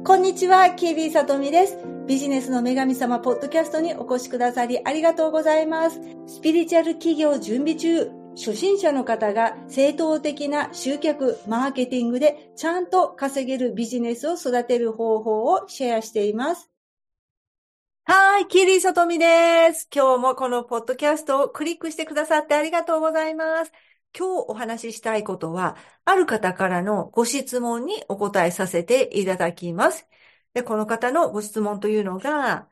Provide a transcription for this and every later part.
こんにちは、キービーさとみです。ビジネスの女神様ポッドキャストにお越しくださりありがとうございます。スピリチュアル企業準備中、初心者の方が正当的な集客、マーケティングでちゃんと稼げるビジネスを育てる方法をシェアしています。はい、キリーさとみです。今日もこのポッドキャストをクリックしてくださってありがとうございます。今日お話ししたいことは、ある方からのご質問にお答えさせていただきます。で、この方のご質問というのが、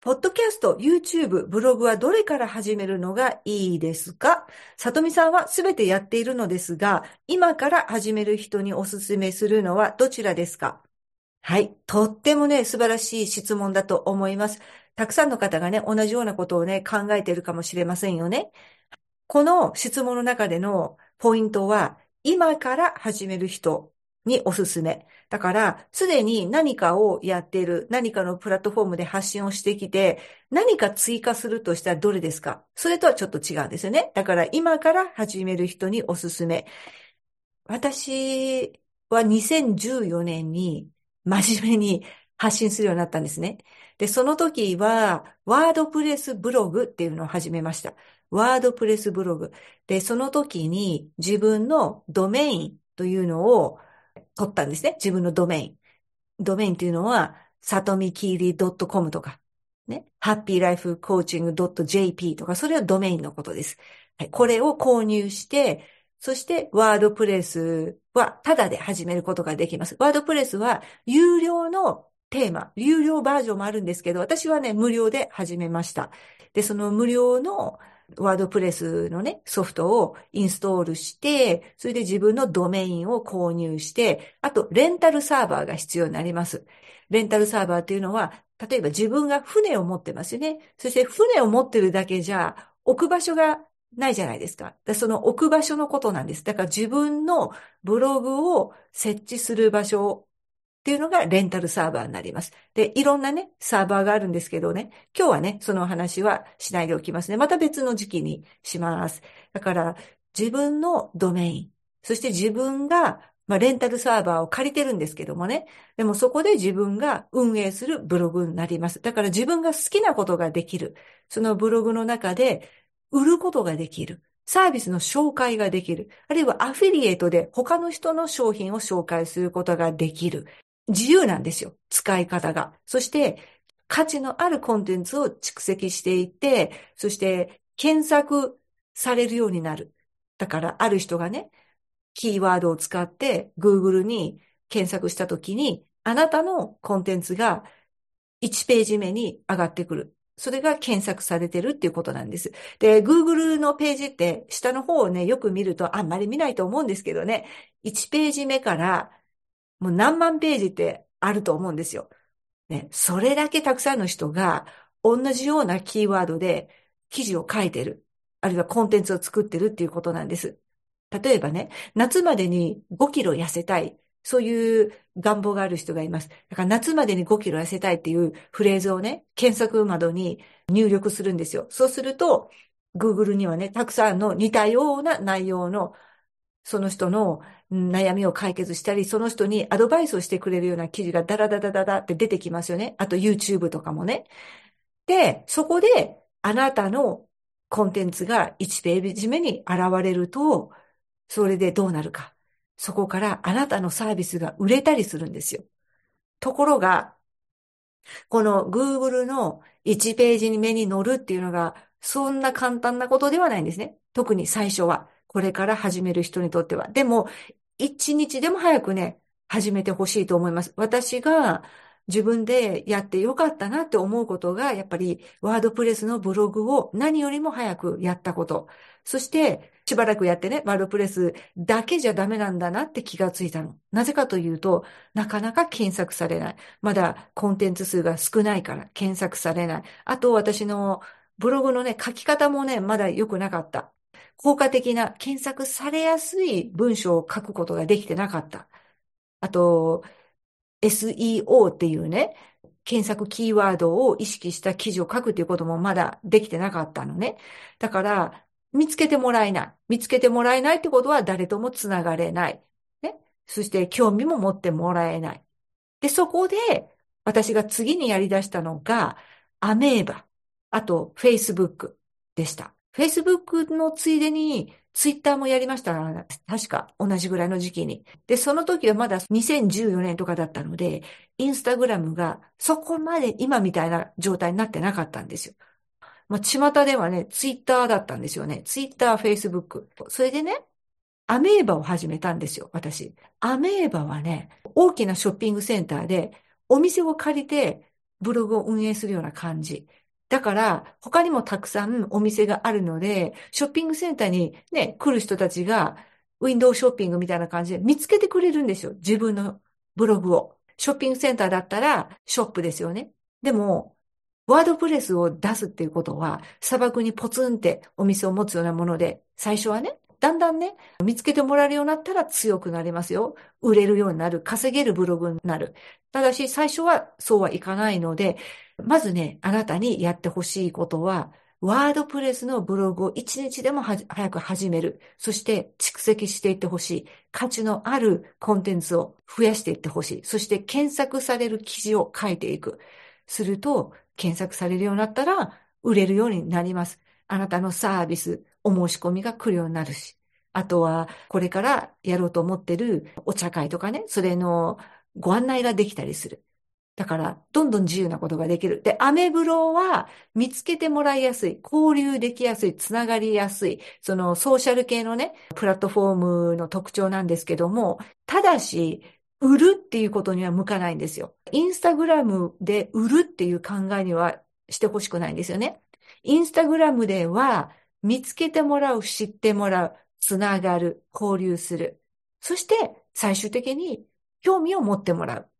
ポッドキャスト、YouTube、ブログはどれから始めるのがいいですか？さとみさんはすべてやっているのですが、今から始める人におすすめするのはどちらですか？はい。とってもね、素晴らしい質問だと思います。たくさんの方がね、同じようなことをね、考えているかもしれませんよね。この質問の中でのポイントは、今から始める人におすすめ。だから、すでに何かをやっている、何かのプラットフォームで発信をしてきて、何か追加するとしたらどれですか？それとはちょっと違うんですよね。だから、今から始める人におすすめ。私は2014年に真面目に発信するようになったんですね。で、その時は、ワードプレスブログっていうのを始めました。ワードプレスブログ。で、その時に自分のドメインというのを取ったんですね。自分のドメイン。ドメインというのは、さとみきり .com とか、ね、happylifecoaching.jp とか、それはドメインのことです。はい、これを購入して、そして、ワードプレスは、ただで始めることができます。ワードプレスは、有料のテーマ、有料バージョンもあるんですけど、私はね、無料で始めました。で、その無料のワードプレスのね、ソフトをインストールして、それで自分のドメインを購入して、あと、レンタルサーバーが必要になります。レンタルサーバーっていうのは、例えば自分が船を持ってますよね。そして船を持ってるだけじゃ、置く場所がないじゃないですか。その置く場所のことなんです。だから自分のブログを設置する場所っていうのがレンタルサーバーになります。で、いろんなね、サーバーがあるんですけどね、今日はね、その話はしないでおきますね。また別の時期にします。だから、自分のドメイン、そして自分が、まあ、レンタルサーバーを借りてるんですけどもね。でもそこで自分が運営するブログになります。だから自分が好きなことができる。そのブログの中で売ることができる。サービスの紹介ができる。あるいはアフィリエイトで他の人の商品を紹介することができる。自由なんですよ。使い方が。そして、価値のあるコンテンツを蓄積していって、そして検索されるようになる。だから、ある人がね、キーワードを使って Google に検索したときに、あなたのコンテンツが1ページ目に上がってくる。それが検索されてるっていうことなんです。で、Google のページって下の方をね、よく見るとあんまり見ないと思うんですけどね、1ページ目からもう何万ページってあると思うんですよ。ね、それだけたくさんの人が同じようなキーワードで記事を書いてる。あるいはコンテンツを作ってるっていうことなんです。例えばね、夏までに5キロ痩せたい。そういう願望がある人がいます。だから夏までに5キロ痩せたいっていうフレーズをね、検索窓に入力するんですよ。そうすると、Google にはね、たくさんの似たような内容のその人の悩みを解決したり、その人にアドバイスをしてくれるような記事がダラダラダラって出てきますよね。あと YouTube とかもね。で、そこであなたのコンテンツが1ページ目に現れると、それでどうなるか。そこからあなたのサービスが売れたりするんですよ。ところが、この Google の1ページに目に乗るっていうのが、そんな簡単なことではないんですね。特に最初は。これから始める人にとっては。でも、一日でも早くね、始めてほしいと思います。私が自分でやってよかったなって思うことが、やっぱりワードプレスのブログを何よりも早くやったこと。そして、しばらくやってね、ワードプレスだけじゃダメなんだなって気がついたの。なぜかというと、なかなか検索されない。まだコンテンツ数が少ないから検索されない。あと、私のブログのね、書き方もね、まだ良くなかった。効果的な検索されやすい文章を書くことができてなかった。あと、SEO っていうね、検索キーワードを意識した記事を書くっていうこともまだできてなかったのね。だから、見つけてもらえない。見つけてもらえないってことは誰ともつながれない。ね。そして興味も持ってもらえない。で、そこで私が次にやり出したのが、アメーバ、あと、フェイスブックでした。フェイスブックのついでに、ツイッターもやりました。確か同じぐらいの時期に。で、その時はまだ2014年とかだったので、インスタグラムがそこまで今みたいな状態になってなかったんですよ。まあ、巷ではね、ツイッターだったんですよね。ツイッター、フェイスブック。それでね、アメーバを始めたんですよ、私。アメーバはね、大きなショッピングセンターで、お店を借りて、ブログを運営するような感じ。だから、他にもたくさんお店があるので、ショッピングセンターにね、来る人たちが、ウィンドウショッピングみたいな感じで見つけてくれるんですよ。自分のブログを。ショッピングセンターだったら、ショップですよね。でも、ワードプレスを出すっていうことは、砂漠にポツンってお店を持つようなもので、最初はね、だんだんね、見つけてもらえるようになったら強くなりますよ。売れるようになる。稼げるブログになる。ただし、最初はそうはいかないので、まずね、あなたにやってほしいことは、ワードプレスのブログを一日でも早く始める。そして蓄積していってほしい。価値のあるコンテンツを増やしていってほしい。そして検索される記事を書いていく。すると、検索されるようになったら、売れるようになります。あなたのサービス、お申し込みが来るようになるし。あとは、これからやろうと思ってるお茶会とかね、それのご案内ができたりする。だから、どんどん自由なことができる。で、アメブロは見つけてもらいやすい、交流できやすい、つながりやすい、そのソーシャル系のね、プラットフォームの特徴なんですけども、ただし、売るっていうことには向かないんですよ。インスタグラムで売るっていう考えにはしてほしくないんですよね。インスタグラムでは見つけてもらう、知ってもらう、つながる、交流する。そして最終的に興味を持ってもらう。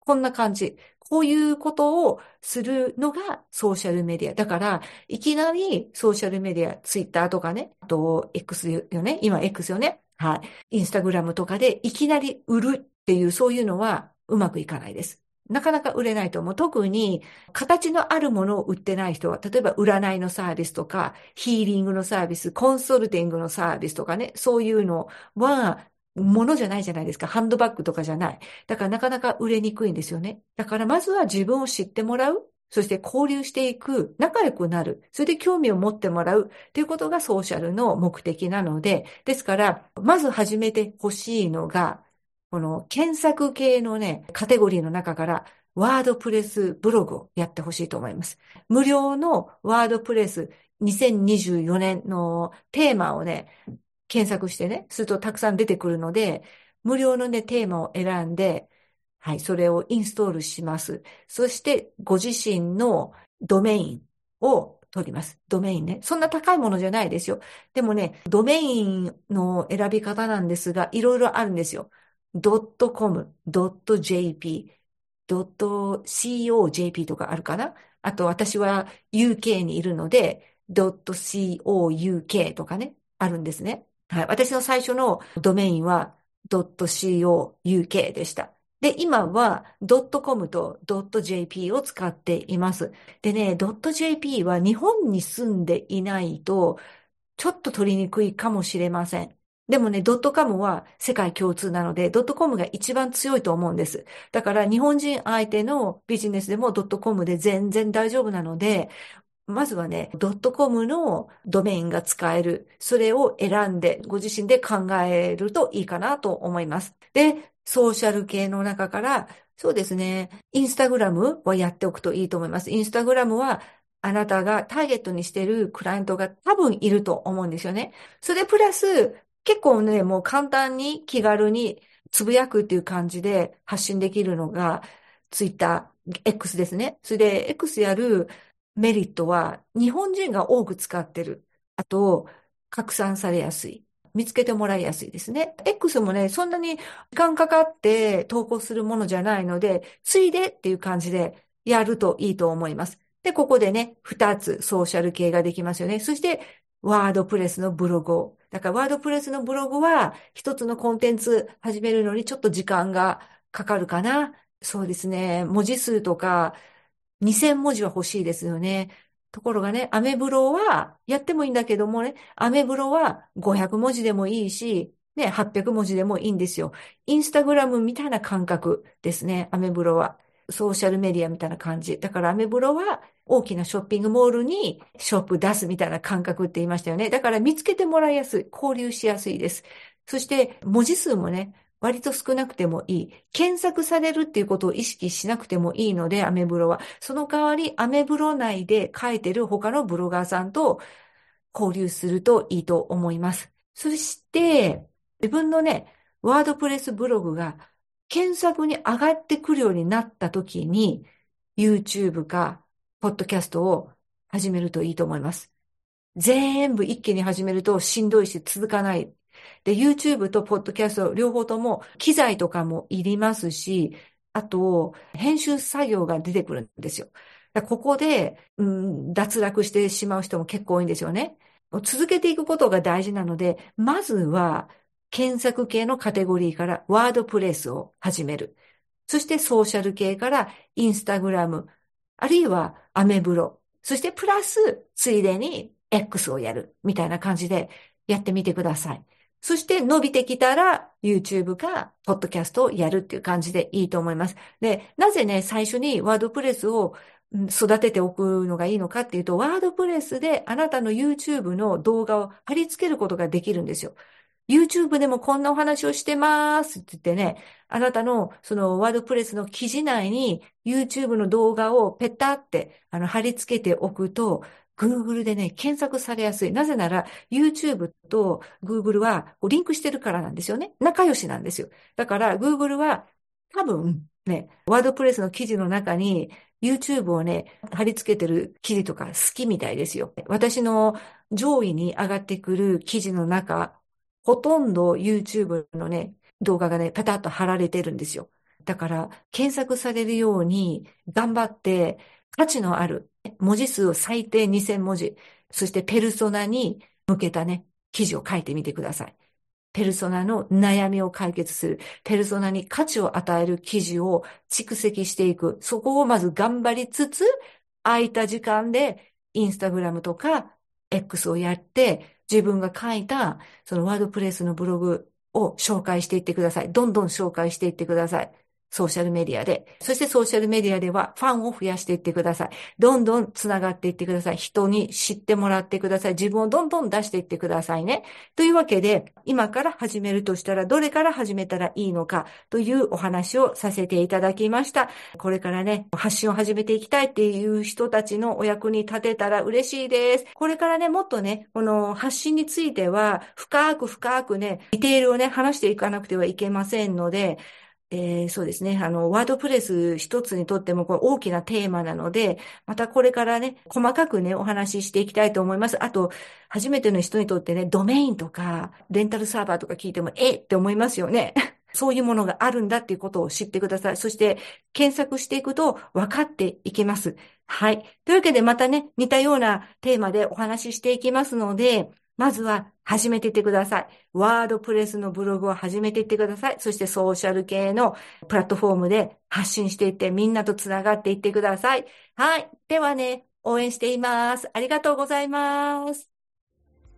こんな感じ。こういうことをするのがソーシャルメディア。だから、いきなりソーシャルメディア、ツイッターとかね、あと、X よね、今 X よね。はい。インスタグラムとかでいきなり売るっていう、そういうのはうまくいかないです。なかなか売れないと思う。特に形のあるものを売ってない人は、例えば占いのサービスとか、ヒーリングのサービス、コンソルティングのサービスとかね、そういうのはものじゃないじゃないですか。ハンドバッグとかじゃない。だからなかなか売れにくいんですよね。だからまずは自分を知ってもらう。そして交流していく。仲良くなる。それで興味を持ってもらう。ということがソーシャルの目的なので、ですから、まず始めてほしいのが、この検索系のね、カテゴリーの中から、ワードプレスブログをやってほしいと思います。無料のワードプレス2024年のテーマをね、検索してね、するとたくさん出てくるので、無料のね、テーマを選んで、はい、それをインストールします。そして、ご自身のドメインを取ります。ドメインね。そんな高いものじゃないですよ。でもね、ドメインの選び方なんですが、いろいろあるんですよ。.com、.jp、.cojp とかあるかな？あと私は UK にいるので、.couk とかね、あるんですね。はい。私の最初のドメインは .co.uk でした。で、今は .com と .jp を使っています。でね、.jp は日本に住んでいないと、ちょっと取りにくいかもしれません。でもね、ドットカムは世界共通なので、ドットコムが一番強いと思うんです。だから日本人相手のビジネスでもドットコムで全然大丈夫なので、まずはね、ドットコムのドメインが使える。それを選んで、ご自身で考えるといいかなと思います。で、ソーシャル系の中から、そうですね、インスタグラムはやっておくといいと思います。インスタグラムは、あなたがターゲットにしているクライアントが多分いると思うんですよね。それプラス、結構ね、もう簡単に気軽につぶやくっていう感じで発信できるのが、ツイッター、X ですね。それで、X やるメリットは、日本人が多く使ってる。あと、拡散されやすい。見つけてもらいやすいですね。X もね、そんなに時間かかって投稿するものじゃないので、ついでっていう感じでやるといいと思います。で、ここでね、二つソーシャル系ができますよね。そして、ワードプレスのブログを。だから、ワードプレスのブログは、一つのコンテンツ始めるのにちょっと時間がかかるかな。そうですね。文字数とか、2000文字は欲しいですよね。ところがね、アメブロはやってもいいんだけどもね、アメブロは500文字でもいいし、ね、800文字でもいいんですよ。インスタグラムみたいな感覚ですね、アメブロは。ソーシャルメディアみたいな感じ。だからアメブロは大きなショッピングモールにショップ出すみたいな感覚って言いましたよね。だから見つけてもらいやすい。交流しやすいです。そして文字数もね、割と少なくてもいい。検索されるっていうことを意識しなくてもいいので、アメブロは。その代わり、アメブロ内で書いてる他のブロガーさんと交流するといいと思います。そして、自分のね、ワードプレスブログが検索に上がってくるようになった時に、YouTube か、ポッドキャストを始めるといいと思います。全部一気に始めるとしんどいし続かない。で、YouTube とポッドキャスト両方とも機材とかもいりますし、あと、編集作業が出てくるんですよ。ここで、うん、脱落してしまう人も結構多いんですよね。続けていくことが大事なので、まずは検索系のカテゴリーからワードプレスを始める。そしてソーシャル系からインスタグラム、あるいはアメブロ。そしてプラス、ついでに X をやる。みたいな感じでやってみてください。そして伸びてきたら YouTube か Podcast をやるっていう感じでいいと思います。で、なぜね、最初にワードプレスを育てておくのがいいのかっていうと、ワードプレスであなたの YouTube の動画を貼り付けることができるんですよ。YouTube でもこんなお話をしてますって言ってね、あなたのそのワードプレスの記事内に YouTube の動画をペタってあの貼り付けておくと、Google でね、検索されやすい。なぜなら、YouTube と Google はリンクしてるからなんですよね。仲良しなんですよ。だから、Google は多分ね、ワードプレスの記事の中に YouTube をね、貼り付けてる記事とか好きみたいですよ。私の上位に上がってくる記事の中、ほとんど YouTube のね、動画がね、パタッと貼られてるんですよ。だから、検索されるように頑張って価値のある文字数を最低2000文字、そしてペルソナに向けたね、記事を書いてみてください。ペルソナの悩みを解決する。ペルソナに価値を与える記事を蓄積していく。そこをまず頑張りつつ、空いた時間でインスタグラムとか X をやって、自分が書いたそのワードプレスのブログを紹介していってください。どんどん紹介していってください。ソーシャルメディアで。そしてソーシャルメディアではファンを増やしていってください。どんどん繋がっていってください。人に知ってもらってください。自分をどんどん出していってくださいね。というわけで、今から始めるとしたらどれから始めたらいいのかというお話をさせていただきました。これからね、発信を始めていきたいっていう人たちのお役に立てたら嬉しいです。これからね、もっとね、この発信については深く深くね、ディテールをね、話していかなくてはいけませんので、えー、そうですね。あの、ワードプレス一つにとってもこれ大きなテーマなので、またこれからね、細かくね、お話ししていきたいと思います。あと、初めての人にとってね、ドメインとか、レンタルサーバーとか聞いても、えっ？て思いますよね。そういうものがあるんだっていうことを知ってください。そして、検索していくと分かっていきます。はい。というわけで、またね、似たようなテーマでお話ししていきますので、まずは始めていってください。ワードプレスのブログを始めていってください。そしてソーシャル系のプラットフォームで発信していってみんなとつながっていってください。はい。ではね、応援しています。ありがとうございます。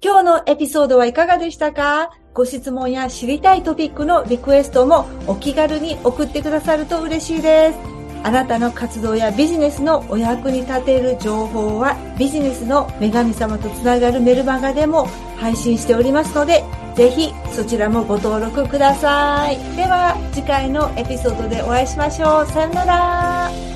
今日のエピソードはいかがでしたか？ご質問や知りたいトピックのリクエストもお気軽に送ってくださると嬉しいです。あなたの活動やビジネスのお役に立てる情報はビジネスの女神様とつながるメルマガでも配信しておりますのでぜひそちらもご登録ください。では次回のエピソードでお会いしましょう。さよなら。